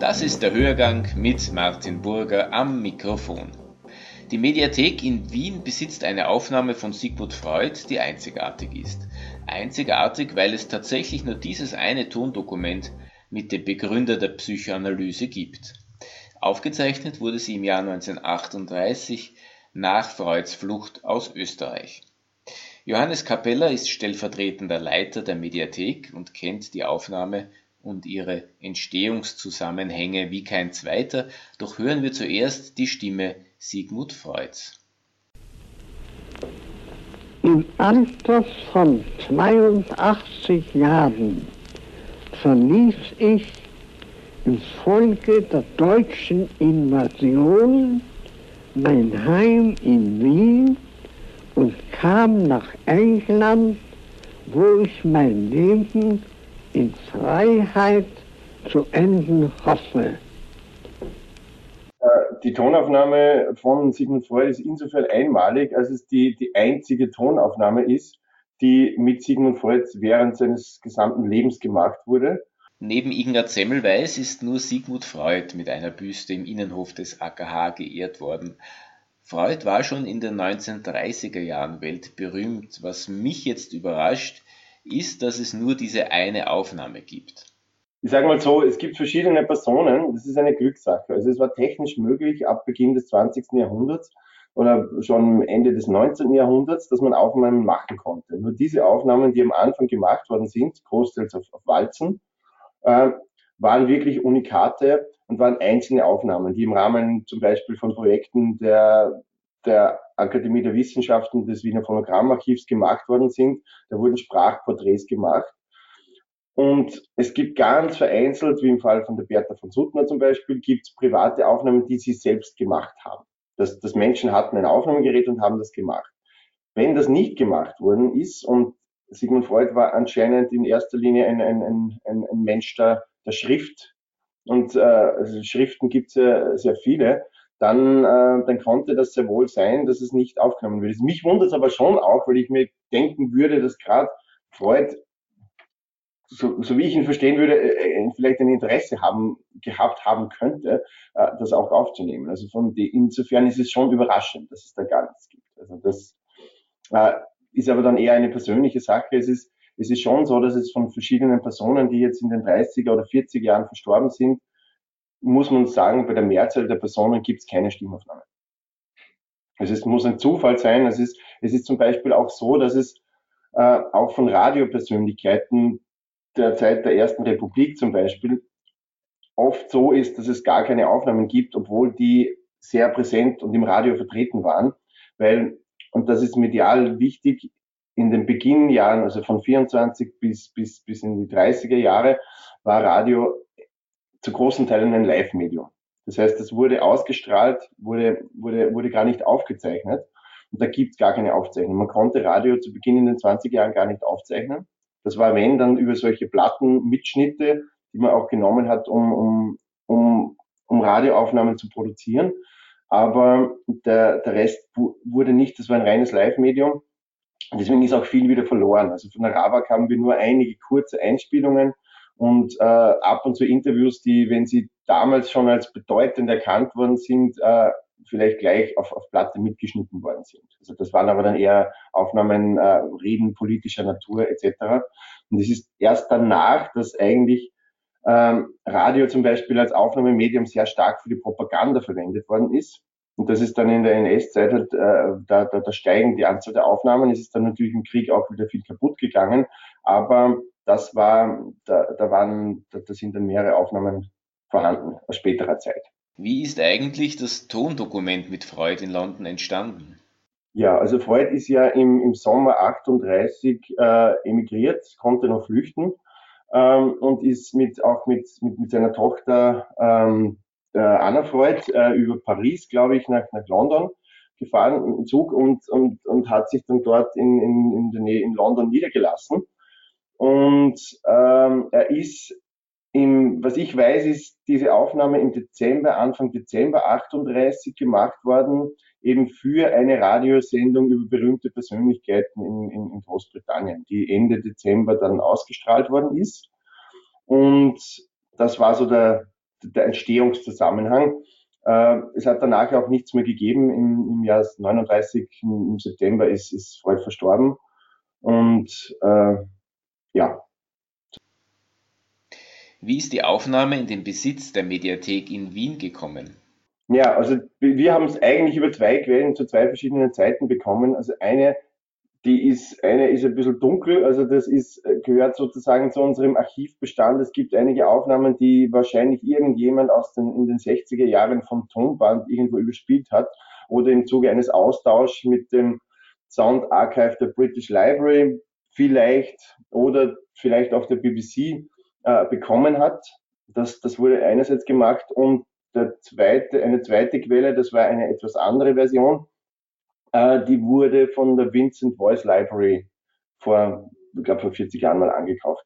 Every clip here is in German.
Das ist der Hörgang mit Martin Burger am Mikrofon. Die Mediathek in Wien besitzt eine Aufnahme von Sigmund Freud, die einzigartig ist. Einzigartig, weil es tatsächlich nur dieses eine Tondokument mit dem Begründer der Psychoanalyse gibt. Aufgezeichnet wurde sie im Jahr 1938 nach Freuds Flucht aus Österreich. Johannes Capella ist stellvertretender Leiter der Mediathek und kennt die Aufnahme und ihre Entstehungszusammenhänge wie kein zweiter, doch hören wir zuerst die Stimme Sigmund Freuds. Im Alter von 82 Jahren verließ ich infolge der deutschen Invasion mein Heim in Wien und kam nach England, wo ich mein Leben in Freiheit zu enden hoffe. Äh, die Tonaufnahme von Sigmund Freud ist insofern einmalig, als es die, die einzige Tonaufnahme ist, die mit Sigmund Freud während seines gesamten Lebens gemacht wurde. Neben Ignaz Semmelweis ist nur Sigmund Freud mit einer Büste im Innenhof des AKH geehrt worden. Freud war schon in den 1930er Jahren weltberühmt. Was mich jetzt überrascht, ist, dass es nur diese eine Aufnahme gibt. Ich sage mal so, es gibt verschiedene Personen, das ist eine Glückssache. Also es war technisch möglich ab Beginn des 20. Jahrhunderts oder schon Ende des 19. Jahrhunderts, dass man Aufnahmen machen konnte. Nur diese Aufnahmen, die am Anfang gemacht worden sind, großteils auf, auf Walzen, äh, waren wirklich Unikate und waren einzelne Aufnahmen, die im Rahmen zum Beispiel von Projekten der, der Akademie der Wissenschaften des Wiener Phonogrammarchivs gemacht worden sind. Da wurden Sprachporträts gemacht. Und es gibt ganz vereinzelt, wie im Fall von der Bertha von Suttner zum Beispiel, gibt es private Aufnahmen, die sie selbst gemacht haben. Das, das Menschen hatten ein Aufnahmegerät und haben das gemacht. Wenn das nicht gemacht worden ist und Sigmund Freud war anscheinend in erster Linie ein, ein, ein, ein Mensch der, der Schrift und äh, also Schriften gibt es ja sehr viele, dann, äh, dann konnte das sehr wohl sein, dass es nicht aufgenommen wird. Mich wundert es aber schon auch, weil ich mir denken würde, dass gerade Freud, so, so wie ich ihn verstehen würde, äh, äh, vielleicht ein Interesse haben, gehabt haben könnte, äh, das auch aufzunehmen. Also von die, insofern ist es schon überraschend, dass es da gar nichts gibt. Also das äh, ist aber dann eher eine persönliche Sache. Es ist, es ist schon so, dass es von verschiedenen Personen, die jetzt in den 30er oder 40 Jahren verstorben sind, muss man sagen, bei der Mehrzahl der Personen gibt es keine Stimmaufnahme. Es muss ein Zufall sein. Es ist, es ist zum Beispiel auch so, dass es äh, auch von Radiopersönlichkeiten der Zeit der Ersten Republik zum Beispiel oft so ist, dass es gar keine Aufnahmen gibt, obwohl die sehr präsent und im Radio vertreten waren, weil, und das ist medial wichtig, in den Beginnjahren, also von 24 bis, bis, bis in die 30er Jahre, war Radio zu großen Teilen ein Live-Medium. Das heißt, es wurde ausgestrahlt, wurde, wurde, wurde gar nicht aufgezeichnet. Und da gibt es gar keine Aufzeichnung. Man konnte Radio zu Beginn in den 20 Jahren gar nicht aufzeichnen. Das war, wenn, dann über solche Plattenmitschnitte, die man auch genommen hat, um, um, um, um Radioaufnahmen zu produzieren. Aber der, der Rest wurde nicht, das war ein reines Live-Medium. Deswegen ist auch viel wieder verloren. Also von der Rabak haben wir nur einige kurze Einspielungen und äh, ab und zu Interviews, die, wenn sie damals schon als bedeutend erkannt worden sind, äh, vielleicht gleich auf, auf Platte mitgeschnitten worden sind. Also das waren aber dann eher Aufnahmen, äh, Reden politischer Natur etc. Und es ist erst danach, dass eigentlich ähm, Radio zum Beispiel als Aufnahmemedium sehr stark für die Propaganda verwendet worden ist. Und das ist dann in der NS-Zeit halt, äh, da, da, da steigen die Anzahl der Aufnahmen. Es ist dann natürlich im Krieg auch wieder viel kaputt gegangen. Aber das war, da, da waren, da, da sind dann mehrere Aufnahmen vorhanden aus späterer Zeit. Wie ist eigentlich das Tondokument mit Freud in London entstanden? Ja, also Freud ist ja im, im Sommer 38 äh, emigriert, konnte noch flüchten ähm, und ist mit auch mit, mit, mit seiner Tochter ähm, äh, Anna Freud äh, über Paris, glaube ich, nach, nach London gefahren im Zug und, und, und hat sich dann dort in, in, in der Nähe in London niedergelassen. Und ähm, er ist im, was ich weiß, ist diese Aufnahme im Dezember, Anfang Dezember 38 gemacht worden, eben für eine Radiosendung über berühmte Persönlichkeiten in, in, in Großbritannien, die Ende Dezember dann ausgestrahlt worden ist. Und das war so der, der Entstehungszusammenhang. Äh, es hat danach auch nichts mehr gegeben. Im, im Jahr 39, im September, ist, ist Freud verstorben. Und äh, ja. Wie ist die Aufnahme in den Besitz der Mediathek in Wien gekommen? Ja, also wir haben es eigentlich über zwei Quellen zu zwei verschiedenen Zeiten bekommen. Also eine die ist, eine ist ein bisschen dunkel, also das ist, gehört sozusagen zu unserem Archivbestand. Es gibt einige Aufnahmen, die wahrscheinlich irgendjemand aus den, in den 60er Jahren vom Tonband irgendwo überspielt hat oder im Zuge eines Austauschs mit dem Sound Archive der British Library vielleicht oder vielleicht auch der BBC äh, bekommen hat. Das, das wurde einerseits gemacht und der zweite, eine zweite Quelle, das war eine etwas andere Version, äh, die wurde von der Vincent Voice Library vor, ich glaube, vor 40 Jahren mal angekauft.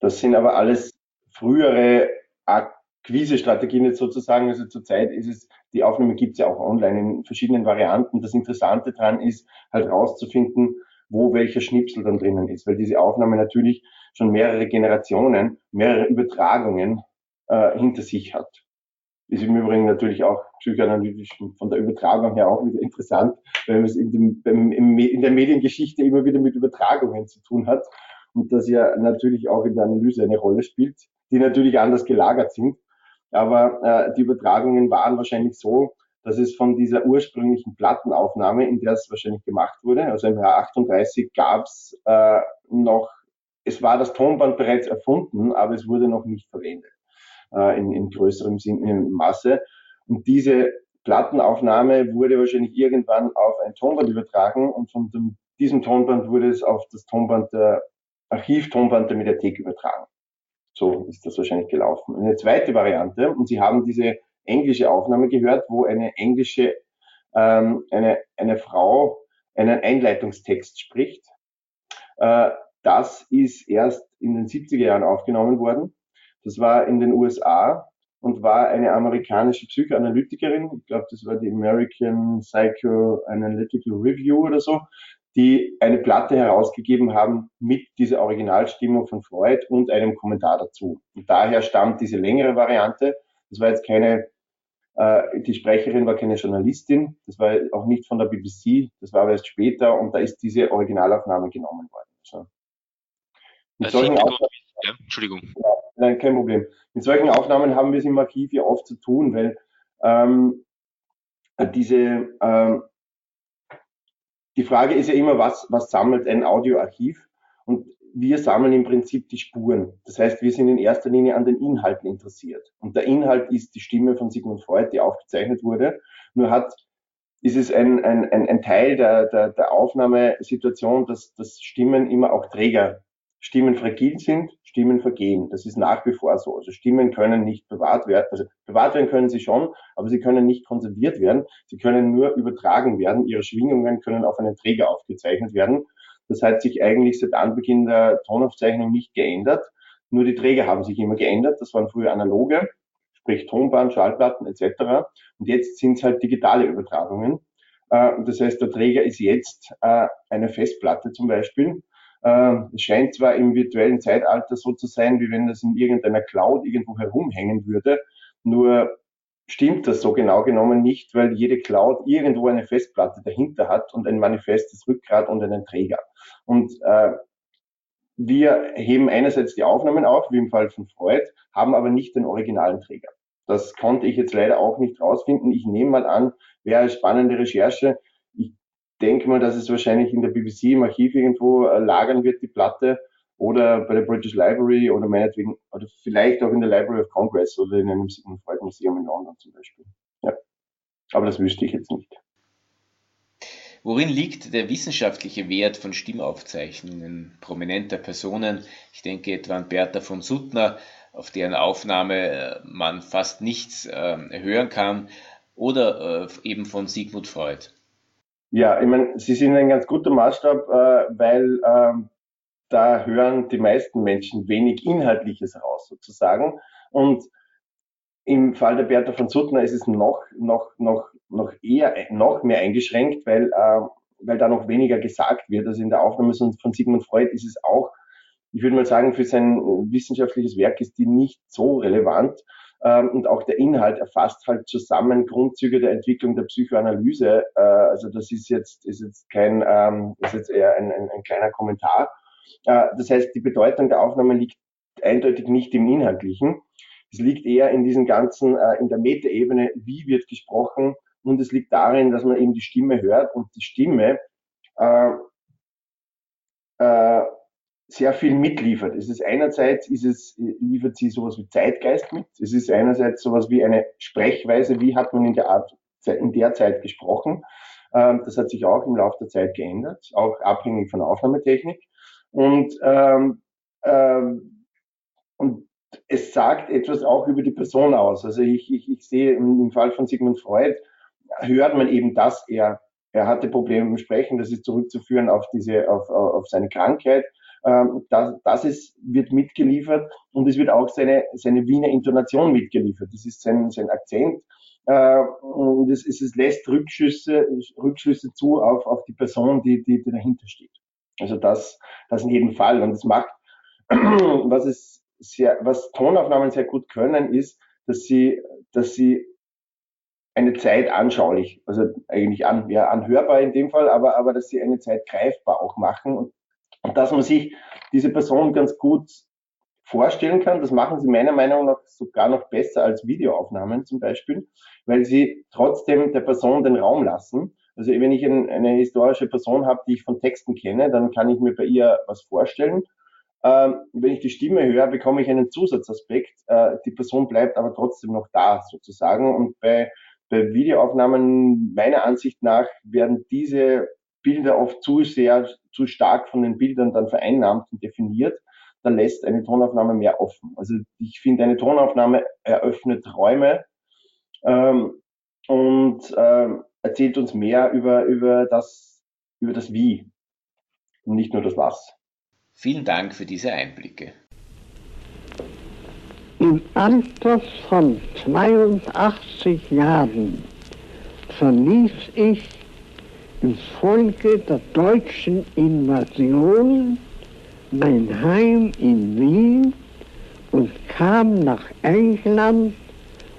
Das sind aber alles frühere Akquise-Strategien jetzt sozusagen. Also zurzeit ist es, die Aufnahme gibt es ja auch online in verschiedenen Varianten. Das Interessante daran ist, halt rauszufinden, wo welcher Schnipsel dann drinnen ist, weil diese Aufnahme natürlich schon mehrere Generationen, mehrere Übertragungen äh, hinter sich hat. Ist im Übrigen natürlich auch psychoanalytisch von der Übertragung her auch wieder interessant, weil es in, dem, in der Mediengeschichte immer wieder mit Übertragungen zu tun hat und das ja natürlich auch in der Analyse eine Rolle spielt, die natürlich anders gelagert sind. Aber äh, die Übertragungen waren wahrscheinlich so, dass es von dieser ursprünglichen Plattenaufnahme, in der es wahrscheinlich gemacht wurde, also im Jahr 38 gab es äh, noch, es war das Tonband bereits erfunden, aber es wurde noch nicht verwendet äh, in, in größerem Sinn, in Masse. Und diese Plattenaufnahme wurde wahrscheinlich irgendwann auf ein Tonband übertragen und von dem, diesem Tonband wurde es auf das Tonband der Archivtonband der Mediathek übertragen. So ist das wahrscheinlich gelaufen. Eine zweite Variante, und Sie haben diese englische Aufnahme gehört, wo eine englische, ähm, eine, eine Frau einen Einleitungstext spricht. Äh, das ist erst in den 70er Jahren aufgenommen worden das war in den USA und war eine amerikanische Psychoanalytikerin, ich glaube, das war die American Psychoanalytical Review oder so, die eine Platte herausgegeben haben mit dieser Originalstimmung von Freud und einem Kommentar dazu. Und daher stammt diese längere Variante. Das war jetzt keine, äh, die Sprecherin war keine Journalistin, das war auch nicht von der BBC, das war aber erst später und da ist diese Originalaufnahme genommen worden. So. Mit solchen ja, Entschuldigung. Ja, nein, kein Problem. Mit solchen Aufnahmen haben wir es im Archiv ja oft zu tun, weil ähm, diese ähm, die Frage ist ja immer, was, was sammelt ein Audioarchiv? Und wir sammeln im Prinzip die Spuren. Das heißt, wir sind in erster Linie an den Inhalten interessiert. Und der Inhalt ist die Stimme von Sigmund Freud, die aufgezeichnet wurde. Nur hat, ist es ein, ein, ein, ein Teil der, der, der Aufnahmesituation, dass, dass Stimmen immer auch Träger Stimmen fragil sind, Stimmen vergehen. Das ist nach wie vor so. Also Stimmen können nicht bewahrt werden. Also bewahrt werden können sie schon, aber sie können nicht konserviert werden. Sie können nur übertragen werden. Ihre Schwingungen können auf einen Träger aufgezeichnet werden. Das hat sich eigentlich seit Anbeginn der Tonaufzeichnung nicht geändert. Nur die Träger haben sich immer geändert. Das waren früher analoge, sprich Tonband, Schallplatten etc. Und jetzt sind es halt digitale Übertragungen. Äh, das heißt, der Träger ist jetzt äh, eine Festplatte zum Beispiel es scheint zwar im virtuellen Zeitalter so zu sein, wie wenn das in irgendeiner Cloud irgendwo herumhängen würde, nur stimmt das so genau genommen nicht, weil jede Cloud irgendwo eine Festplatte dahinter hat und ein manifestes Rückgrat und einen Träger. Und äh, wir heben einerseits die Aufnahmen auf, wie im Fall von Freud, haben aber nicht den originalen Träger. Das konnte ich jetzt leider auch nicht rausfinden. Ich nehme mal an, wäre eine spannende Recherche, denke mal, dass es wahrscheinlich in der BBC im Archiv irgendwo äh, lagern wird, die Platte, oder bei der British Library oder meinetwegen, oder vielleicht auch in der Library of Congress oder in einem Sigmund Freud Museum in London zum Beispiel. Ja. Aber das wüsste ich jetzt nicht. Worin liegt der wissenschaftliche Wert von Stimmaufzeichnungen prominenter Personen? Ich denke etwa an Bertha von Suttner, auf deren Aufnahme äh, man fast nichts äh, hören kann, oder äh, eben von Sigmund Freud. Ja, ich meine, Sie sind ein ganz guter Maßstab, äh, weil ähm, da hören die meisten Menschen wenig Inhaltliches raus, sozusagen. Und im Fall der Bertha von Suttner ist es noch, noch, noch, noch eher, noch mehr eingeschränkt, weil, äh, weil da noch weniger gesagt wird. Also in der Aufnahme von Sigmund Freud ist es auch ich würde mal sagen, für sein wissenschaftliches Werk ist die nicht so relevant. Ähm, und auch der Inhalt erfasst halt zusammen Grundzüge der Entwicklung der Psychoanalyse. Äh, also das ist jetzt, ist jetzt kein, ähm, ist jetzt eher ein, ein, ein kleiner Kommentar. Äh, das heißt, die Bedeutung der Aufnahme liegt eindeutig nicht im Inhaltlichen. Es liegt eher in diesem ganzen, äh, in der Metaebene, wie wird gesprochen. Und es liegt darin, dass man eben die Stimme hört und die Stimme sehr viel mitliefert. Es ist einerseits ist es, liefert sie sowas wie Zeitgeist mit. Es ist einerseits sowas wie eine Sprechweise, wie hat man in der Art, in der Zeit gesprochen. Ähm, das hat sich auch im Laufe der Zeit geändert, auch abhängig von Aufnahmetechnik. Und, ähm, ähm, und es sagt etwas auch über die Person aus. Also ich, ich, ich sehe im, im Fall von Sigmund Freud, hört man eben, dass er, er hatte Probleme dem Sprechen, das ist zurückzuführen auf diese, auf, auf seine Krankheit. Ähm, das, das ist, wird mitgeliefert und es wird auch seine, seine Wiener Intonation mitgeliefert. Das ist sein, sein Akzent. Äh, und es, es lässt Rückschlüsse, Rückschlüsse zu auf, auf die Person, die, die, die dahinter steht. Also das, das in jedem Fall. Und es macht, was es sehr, was Tonaufnahmen sehr gut können, ist, dass sie, dass sie eine Zeit anschaulich, also eigentlich an, ja, anhörbar in dem Fall, aber, aber dass sie eine Zeit greifbar auch machen und und dass man sich diese Person ganz gut vorstellen kann. Das machen sie meiner Meinung nach sogar noch besser als Videoaufnahmen zum Beispiel, weil sie trotzdem der Person den Raum lassen. Also wenn ich eine historische Person habe, die ich von Texten kenne, dann kann ich mir bei ihr was vorstellen. Ähm, wenn ich die Stimme höre, bekomme ich einen Zusatzaspekt. Äh, die Person bleibt aber trotzdem noch da sozusagen. Und bei, bei Videoaufnahmen meiner Ansicht nach werden diese Bilder oft zu sehr, zu stark von den Bildern dann vereinnahmt und definiert, dann lässt eine Tonaufnahme mehr offen. Also ich finde, eine Tonaufnahme eröffnet Räume ähm, und ähm, erzählt uns mehr über, über, das, über das Wie und nicht nur das Was. Vielen Dank für diese Einblicke. Im Alter von 82 Jahren verließ ich infolge der deutschen Invasion mein Heim in Wien und kam nach England,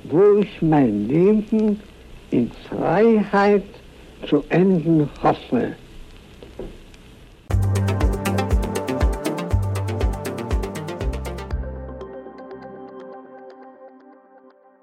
wo ich mein Leben in Freiheit zu enden hoffe.